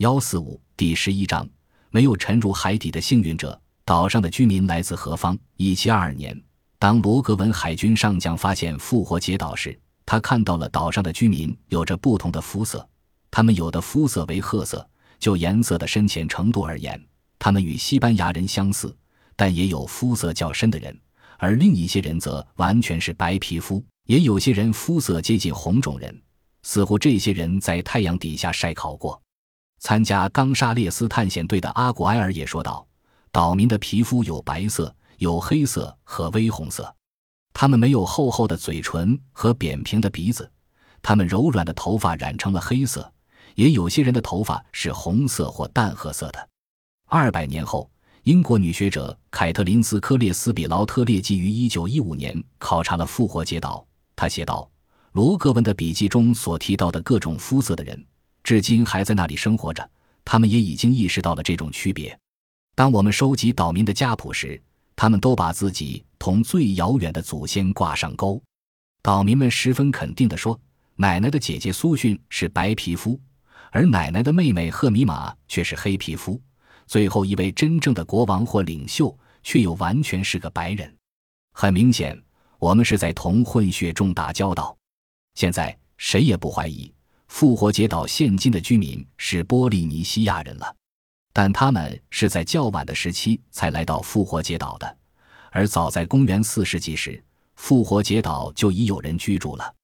幺四五第十一章，没有沉入海底的幸运者。岛上的居民来自何方？一七二二年，当罗格文海军上将发现复活节岛时，他看到了岛上的居民有着不同的肤色，他们有的肤色为褐色。就颜色的深浅程度而言，他们与西班牙人相似，但也有肤色较深的人，而另一些人则完全是白皮肤，也有些人肤色接近红种人，似乎这些人在太阳底下晒烤过。参加冈沙列斯探险队的阿古埃尔也说道：“岛民的皮肤有白色、有黑色和微红色，他们没有厚厚的嘴唇和扁平的鼻子，他们柔软的头发染成了黑色。”也有些人的头发是红色或淡褐色的。二百年后，英国女学者凯特琳斯科列斯比劳特列基于一九一五年考察了复活节岛。她写道：“罗格文的笔记中所提到的各种肤色的人，至今还在那里生活着。他们也已经意识到了这种区别。当我们收集岛民的家谱时，他们都把自己同最遥远的祖先挂上钩。岛民们十分肯定地说：奶奶的姐姐苏逊是白皮肤。”而奶奶的妹妹赫米玛却是黑皮肤，最后一位真正的国王或领袖却又完全是个白人。很明显，我们是在同混血中打交道。现在谁也不怀疑复活节岛现今的居民是波利尼西亚人了，但他们是在较晚的时期才来到复活节岛的，而早在公元四世纪时，复活节岛就已有人居住了。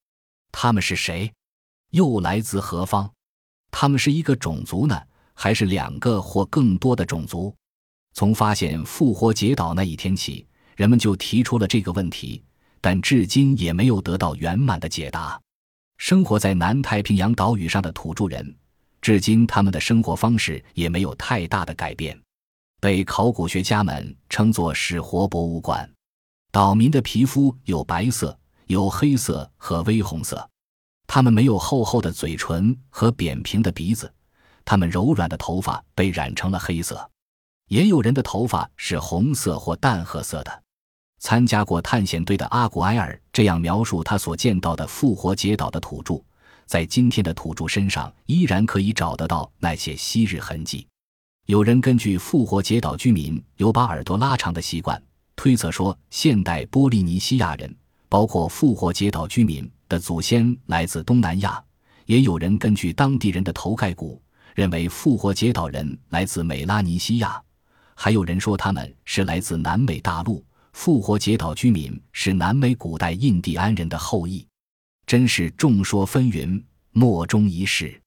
他们是谁？又来自何方？他们是一个种族呢，还是两个或更多的种族？从发现复活节岛那一天起，人们就提出了这个问题，但至今也没有得到圆满的解答。生活在南太平洋岛屿上的土著人，至今他们的生活方式也没有太大的改变，被考古学家们称作“是活博物馆”。岛民的皮肤有白色、有黑色和微红色。他们没有厚厚的嘴唇和扁平的鼻子，他们柔软的头发被染成了黑色，也有人的头发是红色或淡褐色的。参加过探险队的阿古埃尔这样描述他所见到的复活节岛的土著：在今天的土著身上依然可以找得到那些昔日痕迹。有人根据复活节岛居民有把耳朵拉长的习惯，推测说现代波利尼西亚人，包括复活节岛居民。的祖先来自东南亚，也有人根据当地人的头盖骨认为复活节岛人来自美拉尼西亚，还有人说他们是来自南美大陆。复活节岛居民是南美古代印第安人的后裔，真是众说纷纭，莫衷一是。